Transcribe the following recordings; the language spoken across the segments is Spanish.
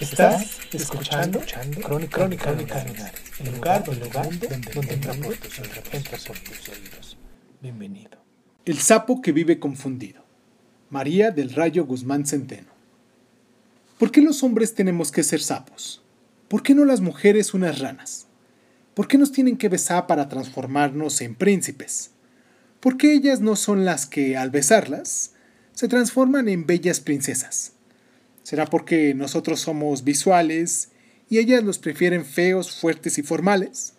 Estás escuchando, Crónica, Crónica, Lunares, el lugar, el lugar donde, donde entra por tus entra por tus oídos. Bienvenido. El sapo que vive confundido. María del Rayo Guzmán Centeno. ¿Por qué los hombres tenemos que ser sapos? ¿Por qué no las mujeres unas ranas? ¿Por qué nos tienen que besar para transformarnos en príncipes? ¿Por qué ellas no son las que, al besarlas, se transforman en bellas princesas? ¿Será porque nosotros somos visuales y ellas los prefieren feos, fuertes y formales?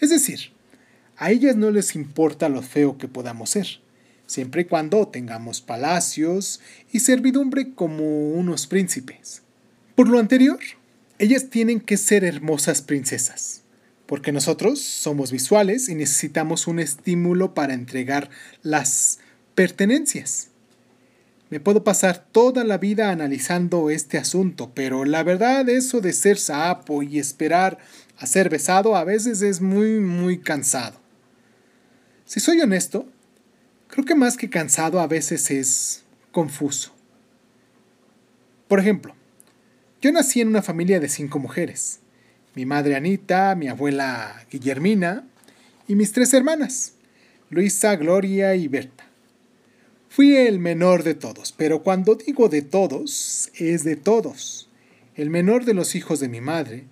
Es decir, a ellas no les importa lo feo que podamos ser, siempre y cuando tengamos palacios y servidumbre como unos príncipes. Por lo anterior, ellas tienen que ser hermosas princesas, porque nosotros somos visuales y necesitamos un estímulo para entregar las pertenencias. Me puedo pasar toda la vida analizando este asunto, pero la verdad eso de ser sapo y esperar a ser besado a veces es muy, muy cansado. Si soy honesto, creo que más que cansado a veces es confuso. Por ejemplo, yo nací en una familia de cinco mujeres. Mi madre Anita, mi abuela Guillermina y mis tres hermanas, Luisa, Gloria y Berta. Fui el menor de todos, pero cuando digo de todos, es de todos. El menor de los hijos de mi madre,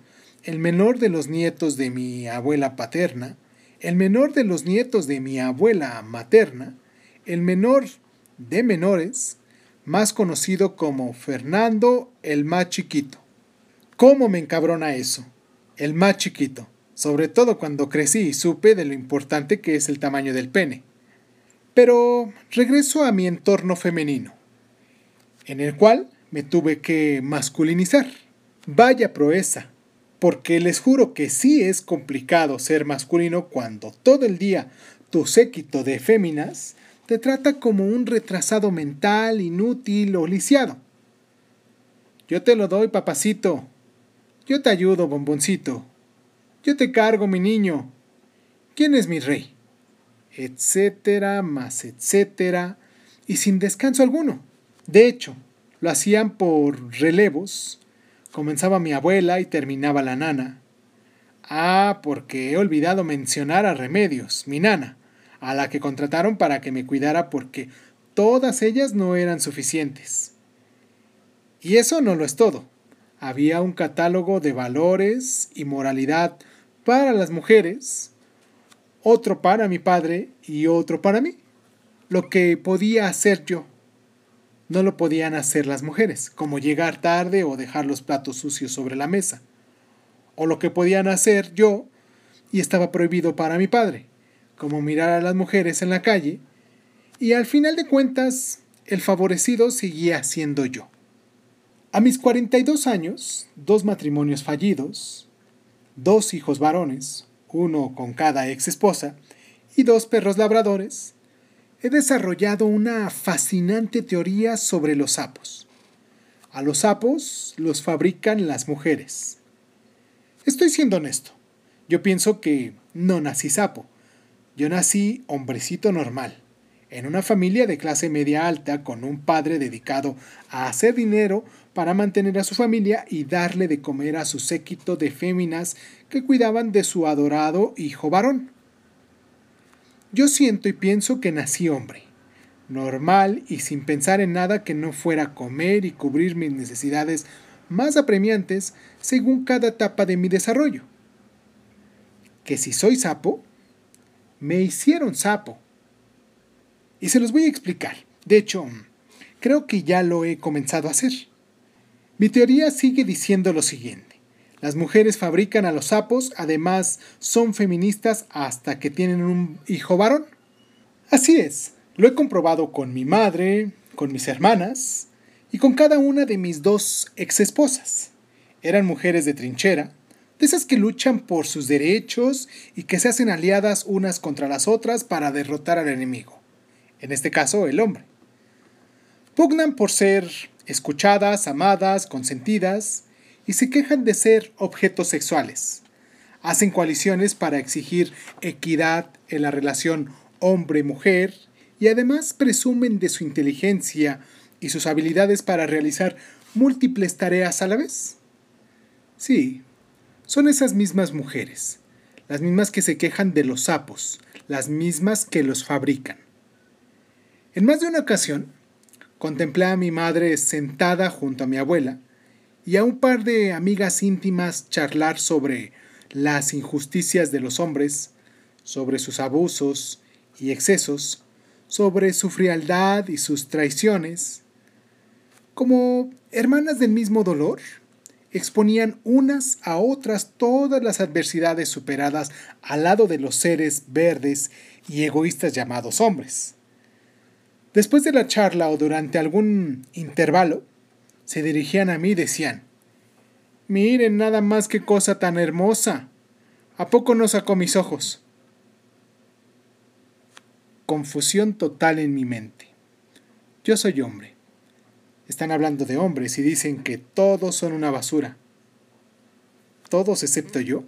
el menor de los nietos de mi abuela paterna, el menor de los nietos de mi abuela materna, el menor de menores, más conocido como Fernando el más chiquito. ¿Cómo me encabrona eso? El más chiquito, sobre todo cuando crecí y supe de lo importante que es el tamaño del pene. Pero regreso a mi entorno femenino, en el cual me tuve que masculinizar. Vaya proeza, porque les juro que sí es complicado ser masculino cuando todo el día tu séquito de féminas te trata como un retrasado mental, inútil o lisiado. Yo te lo doy, papacito. Yo te ayudo, bomboncito. Yo te cargo, mi niño. ¿Quién es mi rey? Etcétera, más etcétera, y sin descanso alguno. De hecho, lo hacían por relevos. Comenzaba mi abuela y terminaba la nana. Ah, porque he olvidado mencionar a Remedios, mi nana, a la que contrataron para que me cuidara porque todas ellas no eran suficientes. Y eso no lo es todo. Había un catálogo de valores y moralidad para las mujeres, otro para mi padre y otro para mí. Lo que podía hacer yo. No lo podían hacer las mujeres, como llegar tarde o dejar los platos sucios sobre la mesa. O lo que podían hacer yo y estaba prohibido para mi padre, como mirar a las mujeres en la calle. Y al final de cuentas, el favorecido seguía siendo yo. A mis 42 años, dos matrimonios fallidos, dos hijos varones, uno con cada ex esposa, y dos perros labradores, he desarrollado una fascinante teoría sobre los sapos. A los sapos los fabrican las mujeres. Estoy siendo honesto. Yo pienso que no nací sapo. Yo nací hombrecito normal, en una familia de clase media alta con un padre dedicado a hacer dinero para mantener a su familia y darle de comer a su séquito de féminas que cuidaban de su adorado hijo varón. Yo siento y pienso que nací hombre, normal y sin pensar en nada que no fuera comer y cubrir mis necesidades más apremiantes según cada etapa de mi desarrollo. Que si soy sapo, me hicieron sapo. Y se los voy a explicar. De hecho, creo que ya lo he comenzado a hacer. Mi teoría sigue diciendo lo siguiente. Las mujeres fabrican a los sapos, además son feministas hasta que tienen un hijo varón. Así es, Lo he comprobado con mi madre, con mis hermanas y con cada una de mis dos exesposas. Eran mujeres de trinchera, de esas que luchan por sus derechos y que se hacen aliadas unas contra las otras para derrotar al enemigo, en este caso el hombre. Pugnan por ser escuchadas, amadas, consentidas, y se quejan de ser objetos sexuales. Hacen coaliciones para exigir equidad en la relación hombre-mujer y además presumen de su inteligencia y sus habilidades para realizar múltiples tareas a la vez. Sí, son esas mismas mujeres, las mismas que se quejan de los sapos, las mismas que los fabrican. En más de una ocasión, contemplé a mi madre sentada junto a mi abuela y a un par de amigas íntimas charlar sobre las injusticias de los hombres, sobre sus abusos y excesos, sobre su frialdad y sus traiciones. Como hermanas del mismo dolor, exponían unas a otras todas las adversidades superadas al lado de los seres verdes y egoístas llamados hombres. Después de la charla o durante algún intervalo, se dirigían a mí y decían, Miren nada más qué cosa tan hermosa. ¿A poco no sacó mis ojos? Confusión total en mi mente. Yo soy hombre están hablando de hombres y dicen que todos son una basura. ¿Todos excepto yo?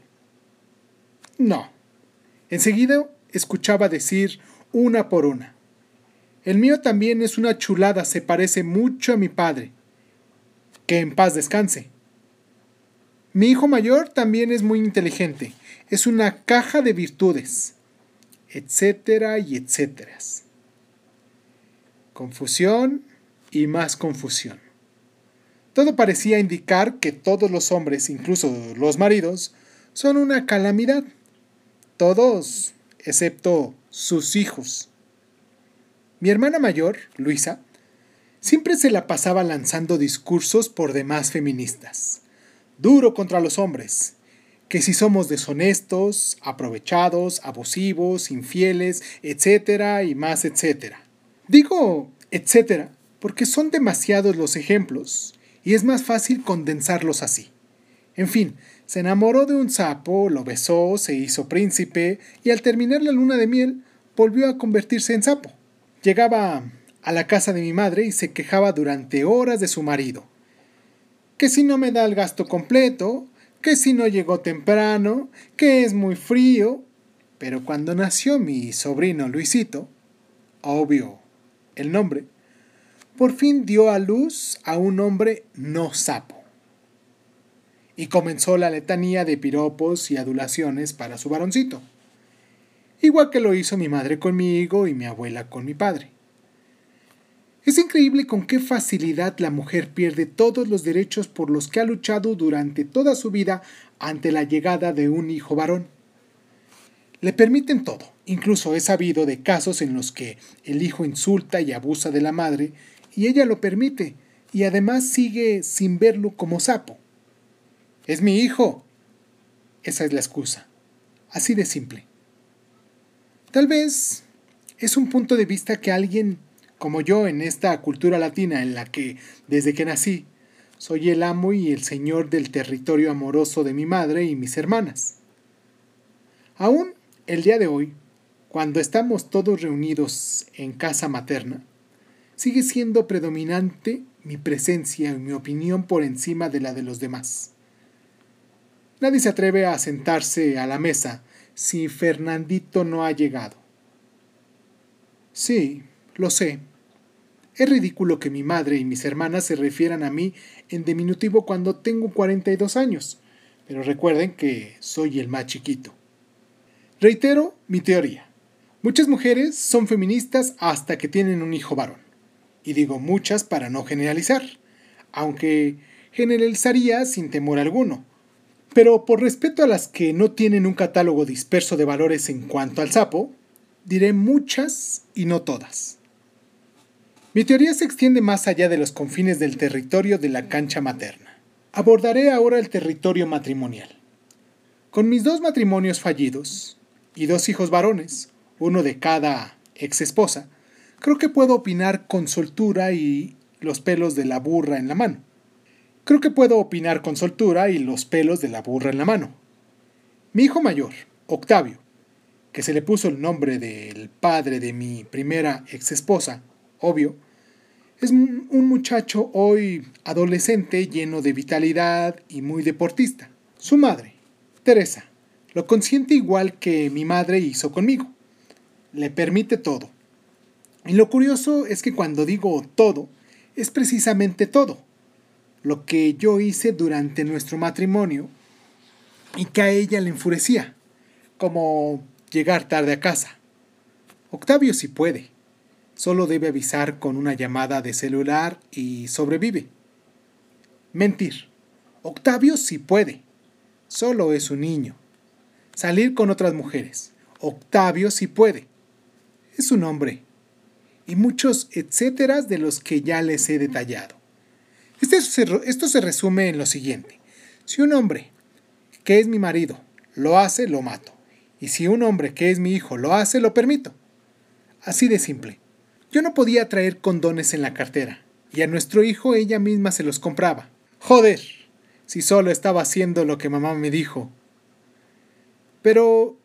No. Enseguida escuchaba decir una por una. El mío también es una chulada, se parece mucho a mi padre. Que en paz descanse. Mi hijo mayor también es muy inteligente, es una caja de virtudes, etcétera y etcétera. Confusión, y más confusión. Todo parecía indicar que todos los hombres, incluso los maridos, son una calamidad. Todos, excepto sus hijos. Mi hermana mayor, Luisa, siempre se la pasaba lanzando discursos por demás feministas. Duro contra los hombres, que si somos deshonestos, aprovechados, abusivos, infieles, etcétera y más etcétera. Digo etcétera porque son demasiados los ejemplos y es más fácil condensarlos así. En fin, se enamoró de un sapo, lo besó, se hizo príncipe y al terminar la luna de miel volvió a convertirse en sapo. Llegaba a la casa de mi madre y se quejaba durante horas de su marido. Que si no me da el gasto completo, que si no llegó temprano, que es muy frío. Pero cuando nació mi sobrino Luisito, obvio el nombre, por fin dio a luz a un hombre no sapo. Y comenzó la letanía de piropos y adulaciones para su varoncito, igual que lo hizo mi madre conmigo y mi abuela con mi padre. Es increíble con qué facilidad la mujer pierde todos los derechos por los que ha luchado durante toda su vida ante la llegada de un hijo varón. Le permiten todo, incluso he sabido de casos en los que el hijo insulta y abusa de la madre y ella lo permite, y además sigue sin verlo como sapo. Es mi hijo. Esa es la excusa. Así de simple. Tal vez es un punto de vista que alguien como yo en esta cultura latina en la que, desde que nací, soy el amo y el señor del territorio amoroso de mi madre y mis hermanas. Aún el día de hoy, cuando estamos todos reunidos en casa materna, sigue siendo predominante mi presencia y mi opinión por encima de la de los demás. Nadie se atreve a sentarse a la mesa si Fernandito no ha llegado. Sí, lo sé. Es ridículo que mi madre y mis hermanas se refieran a mí en diminutivo cuando tengo 42 años, pero recuerden que soy el más chiquito. Reitero mi teoría. Muchas mujeres son feministas hasta que tienen un hijo varón y digo muchas para no generalizar, aunque generalizaría sin temor alguno. Pero por respeto a las que no tienen un catálogo disperso de valores en cuanto al sapo, diré muchas y no todas. Mi teoría se extiende más allá de los confines del territorio de la cancha materna. Abordaré ahora el territorio matrimonial. Con mis dos matrimonios fallidos y dos hijos varones, uno de cada ex esposa, Creo que puedo opinar con soltura y los pelos de la burra en la mano. Creo que puedo opinar con soltura y los pelos de la burra en la mano. Mi hijo mayor, Octavio, que se le puso el nombre del padre de mi primera ex esposa, obvio, es un muchacho hoy adolescente lleno de vitalidad y muy deportista. Su madre, Teresa, lo consiente igual que mi madre hizo conmigo. Le permite todo. Y lo curioso es que cuando digo todo, es precisamente todo lo que yo hice durante nuestro matrimonio y que a ella le enfurecía, como llegar tarde a casa. Octavio sí puede, solo debe avisar con una llamada de celular y sobrevive. Mentir. Octavio sí puede, solo es un niño. Salir con otras mujeres. Octavio sí puede, es un hombre. Y muchos etcéteras de los que ya les he detallado. Este esto se resume en lo siguiente. Si un hombre, que es mi marido, lo hace, lo mato. Y si un hombre, que es mi hijo, lo hace, lo permito. Así de simple. Yo no podía traer condones en la cartera, y a nuestro hijo ella misma se los compraba. Joder, si solo estaba haciendo lo que mamá me dijo. Pero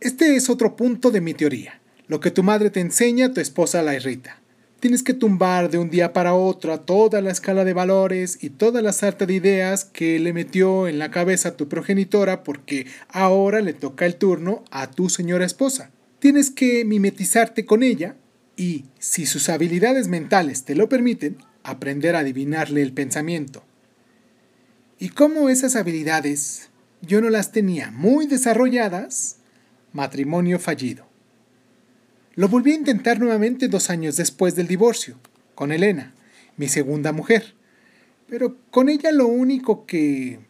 este es otro punto de mi teoría. Lo que tu madre te enseña, tu esposa la irrita. Tienes que tumbar de un día para otro a toda la escala de valores y toda la sarta de ideas que le metió en la cabeza a tu progenitora porque ahora le toca el turno a tu señora esposa. Tienes que mimetizarte con ella y, si sus habilidades mentales te lo permiten, aprender a adivinarle el pensamiento. Y como esas habilidades yo no las tenía muy desarrolladas, matrimonio fallido. Lo volví a intentar nuevamente dos años después del divorcio, con Elena, mi segunda mujer. Pero con ella lo único que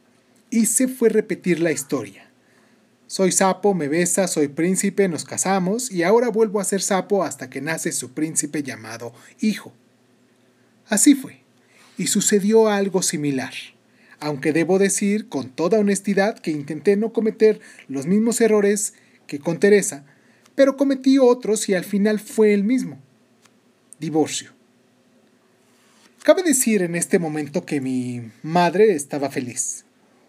hice fue repetir la historia. Soy sapo, me besa, soy príncipe, nos casamos y ahora vuelvo a ser sapo hasta que nace su príncipe llamado hijo. Así fue, y sucedió algo similar, aunque debo decir con toda honestidad que intenté no cometer los mismos errores que con Teresa, pero cometí otros y al final fue el mismo. Divorcio. Cabe decir en este momento que mi madre estaba feliz.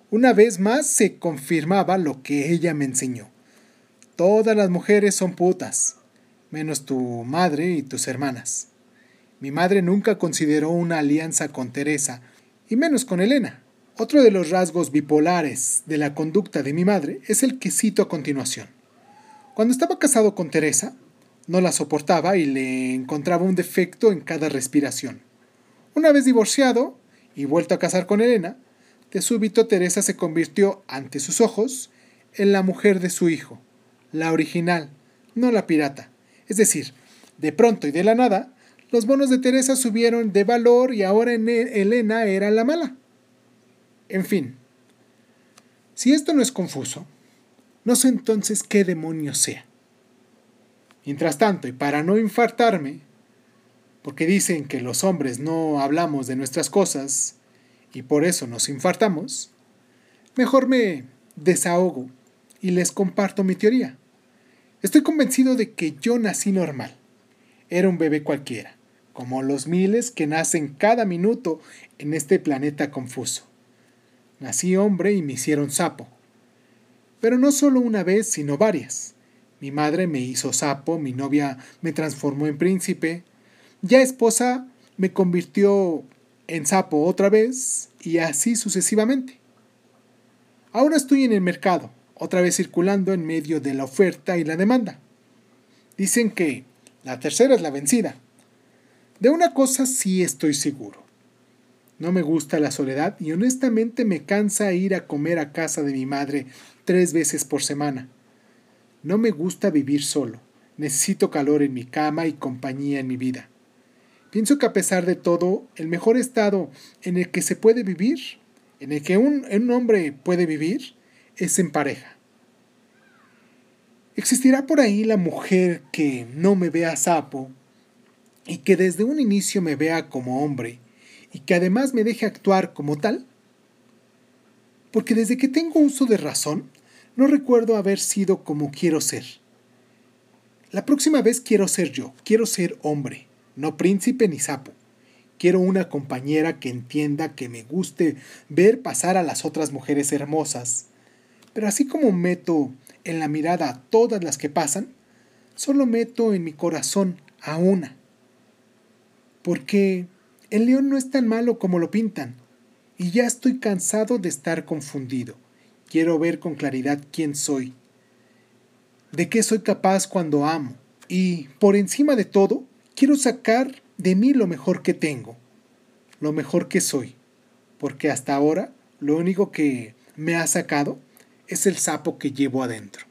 Una vez más se confirmaba lo que ella me enseñó. Todas las mujeres son putas, menos tu madre y tus hermanas. Mi madre nunca consideró una alianza con Teresa, y menos con Elena. Otro de los rasgos bipolares de la conducta de mi madre es el que cito a continuación. Cuando estaba casado con Teresa, no la soportaba y le encontraba un defecto en cada respiración. Una vez divorciado y vuelto a casar con Elena, de súbito Teresa se convirtió ante sus ojos en la mujer de su hijo, la original, no la pirata. Es decir, de pronto y de la nada, los bonos de Teresa subieron de valor y ahora Elena era la mala. En fin, si esto no es confuso, no sé entonces qué demonio sea. Mientras tanto, y para no infartarme, porque dicen que los hombres no hablamos de nuestras cosas y por eso nos infartamos, mejor me desahogo y les comparto mi teoría. Estoy convencido de que yo nací normal. Era un bebé cualquiera, como los miles que nacen cada minuto en este planeta confuso. Nací hombre y me hicieron sapo. Pero no solo una vez, sino varias. Mi madre me hizo sapo, mi novia me transformó en príncipe, ya esposa me convirtió en sapo otra vez y así sucesivamente. Ahora estoy en el mercado, otra vez circulando en medio de la oferta y la demanda. Dicen que la tercera es la vencida. De una cosa sí estoy seguro. No me gusta la soledad y honestamente me cansa ir a comer a casa de mi madre tres veces por semana. No me gusta vivir solo. Necesito calor en mi cama y compañía en mi vida. Pienso que a pesar de todo, el mejor estado en el que se puede vivir, en el que un, hombre puede vivir, es en pareja. ¿Existirá por ahí la mujer que no me vea sapo y que desde un inicio me vea como hombre y que además me deje actuar como tal? porque desde que tengo uso de razón, no recuerdo haber sido como quiero ser. La próxima vez quiero ser yo, quiero ser hombre, no príncipe ni sapo. Quiero una compañera que entienda que me guste ver pasar a las otras mujeres hermosas. Pero así como meto en la mirada a todas las que pasan, solo meto en mi corazón a una. Porque el león no es tan malo como lo pintan, y ya estoy cansado de estar confundido. Quiero ver con claridad quién soy, de qué soy capaz cuando amo, y, por encima de todo, quiero sacar de mí lo mejor que tengo, lo mejor que soy, porque hasta ahora lo único que me ha sacado es el sapo que llevo adentro.